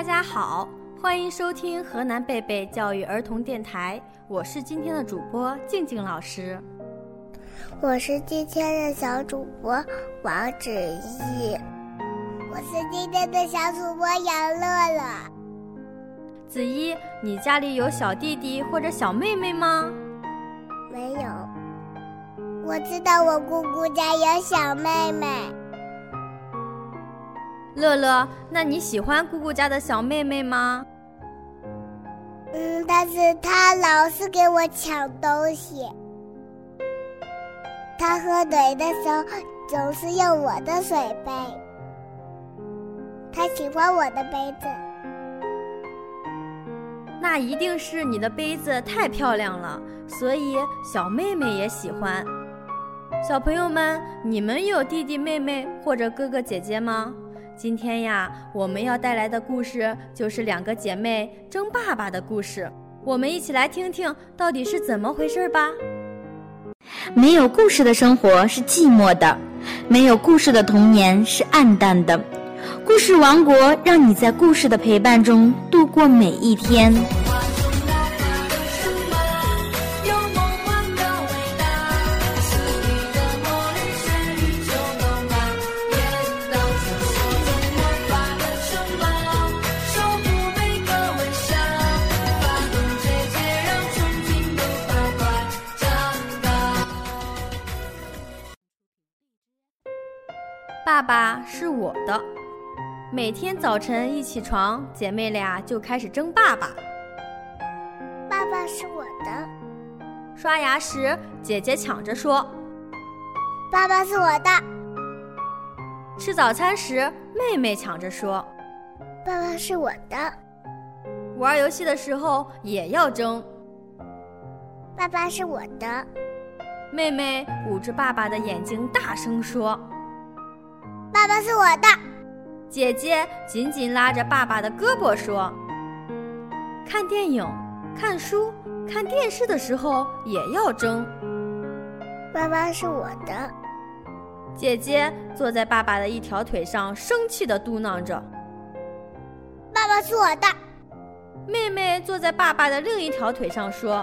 大家好，欢迎收听河南贝贝教育儿童电台，我是今天的主播静静老师。我是今天的小主播王子怡，我是今天的小主播杨乐乐。子怡，你家里有小弟弟或者小妹妹吗？没有。我知道我姑姑家有小妹妹。乐乐，那你喜欢姑姑家的小妹妹吗？嗯，但是她老是给我抢东西。她喝水的时候总是用我的水杯。她喜欢我的杯子。那一定是你的杯子太漂亮了，所以小妹妹也喜欢。小朋友们，你们有弟弟妹妹或者哥哥姐姐吗？今天呀，我们要带来的故事就是两个姐妹争爸爸的故事。我们一起来听听到底是怎么回事吧。没有故事的生活是寂寞的，没有故事的童年是暗淡的。故事王国让你在故事的陪伴中度过每一天。爸爸是我的。每天早晨一起床，姐妹俩就开始争爸爸。爸爸是我的。刷牙时，姐姐抢着说：“爸爸是我的。”吃早餐时，妹妹抢着说：“爸爸是我的。”玩游戏的时候也要争。爸爸是我的。妹妹捂着爸爸的眼睛，大声说。爸爸是我的，姐姐紧紧拉着爸爸的胳膊说：“看电影、看书、看电视的时候也要争。”爸爸是我的，姐姐坐在爸爸的一条腿上，生气的嘟囔着：“爸爸是我的。”妹妹坐在爸爸的另一条腿上说：“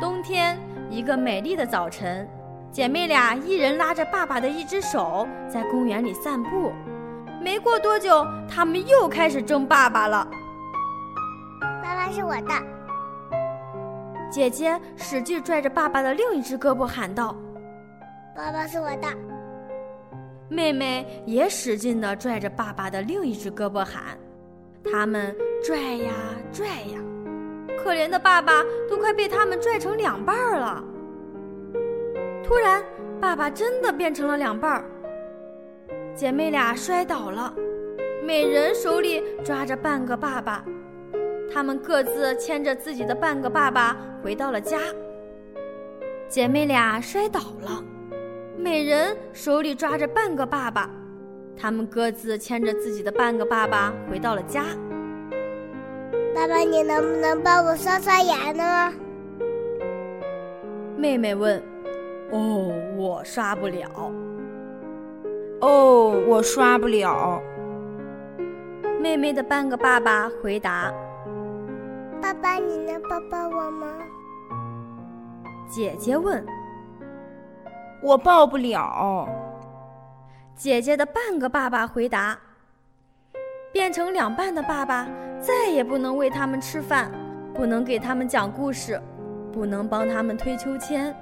冬天，一个美丽的早晨。”姐妹俩一人拉着爸爸的一只手，在公园里散步。没过多久，他们又开始争爸爸了。爸爸是我的。姐姐使劲拽着爸爸的另一只胳膊，喊道：“爸爸是我的。”妹妹也使劲地拽着爸爸的另一只胳膊，喊：“他们拽呀拽呀，可怜的爸爸都快被他们拽成两半了。”突然，爸爸真的变成了两半儿。姐妹俩摔倒了，每人手里抓着半个爸爸，他们各自牵着自己的半个爸爸回到了家。姐妹俩摔倒了，每人手里抓着半个爸爸，他们各自牵着自己的半个爸爸回到了家。爸爸，你能不能帮我刷刷牙呢？妹妹问。哦，我刷不了。哦，我刷不了。妹妹的半个爸爸回答：“爸爸，你能抱抱我吗？”姐姐问：“我抱不了。”姐姐的半个爸爸回答：“变成两半的爸爸再也不能喂他们吃饭，不能给他们讲故事，不能帮他们推秋千。”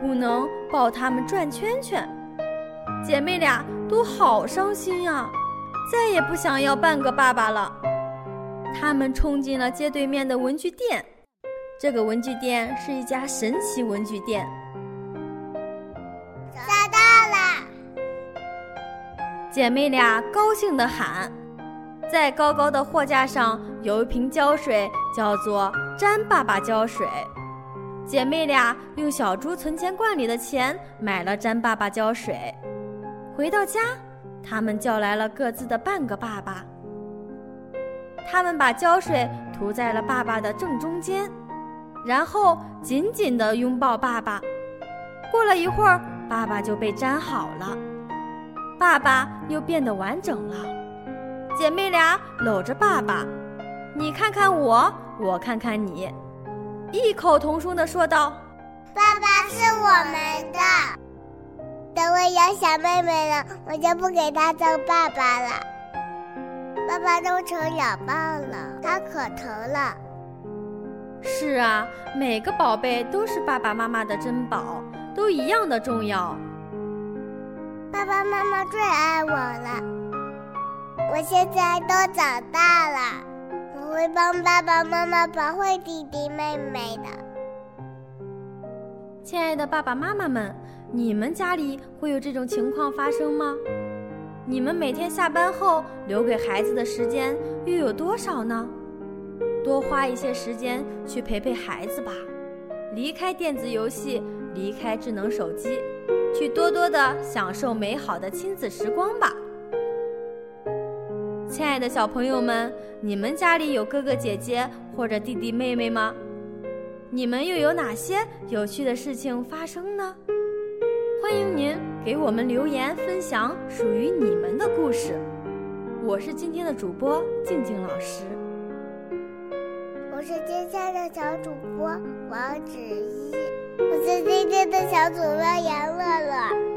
不能抱他们转圈圈，姐妹俩都好伤心啊，再也不想要半个爸爸了。他们冲进了街对面的文具店，这个文具店是一家神奇文具店。找到了！姐妹俩高兴地喊，在高高的货架上有一瓶胶水，叫做“粘爸爸胶水”。姐妹俩用小猪存钱罐里的钱买了粘爸爸胶水，回到家，他们叫来了各自的半个爸爸。他们把胶水涂在了爸爸的正中间，然后紧紧地拥抱爸爸。过了一会儿，爸爸就被粘好了，爸爸又变得完整了。姐妹俩搂着爸爸，你看看我，我看看你，异口同声地说道：“爸爸是我们的。等我有小妹妹了，我就不给她当爸爸了。爸爸都成哑巴了，他可疼了。”是啊，每个宝贝都是爸爸妈妈的珍宝，都一样的重要。爸爸妈妈最爱我了，我现在都长大了，我会帮爸爸妈妈保护弟弟妹妹的。亲爱的爸爸妈妈们，你们家里会有这种情况发生吗？你们每天下班后留给孩子的时间又有多少呢？多花一些时间去陪陪孩子吧，离开电子游戏，离开智能手机，去多多的享受美好的亲子时光吧。亲爱的小朋友们，你们家里有哥哥姐姐或者弟弟妹妹吗？你们又有哪些有趣的事情发生呢？欢迎您给我们留言分享属于你们的故事。我是今天的主播静静老师。我是今天的小主播王子怡，我是今天的小主播杨乐乐，